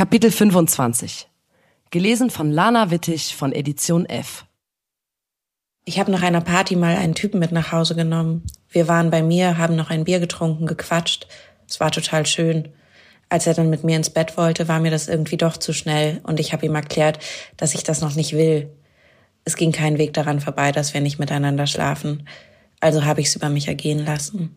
Kapitel 25. Gelesen von Lana Wittig von Edition F. Ich habe nach einer Party mal einen Typen mit nach Hause genommen. Wir waren bei mir, haben noch ein Bier getrunken, gequatscht. Es war total schön. Als er dann mit mir ins Bett wollte, war mir das irgendwie doch zu schnell und ich habe ihm erklärt, dass ich das noch nicht will. Es ging kein Weg daran vorbei, dass wir nicht miteinander schlafen. Also habe ich es über mich ergehen lassen.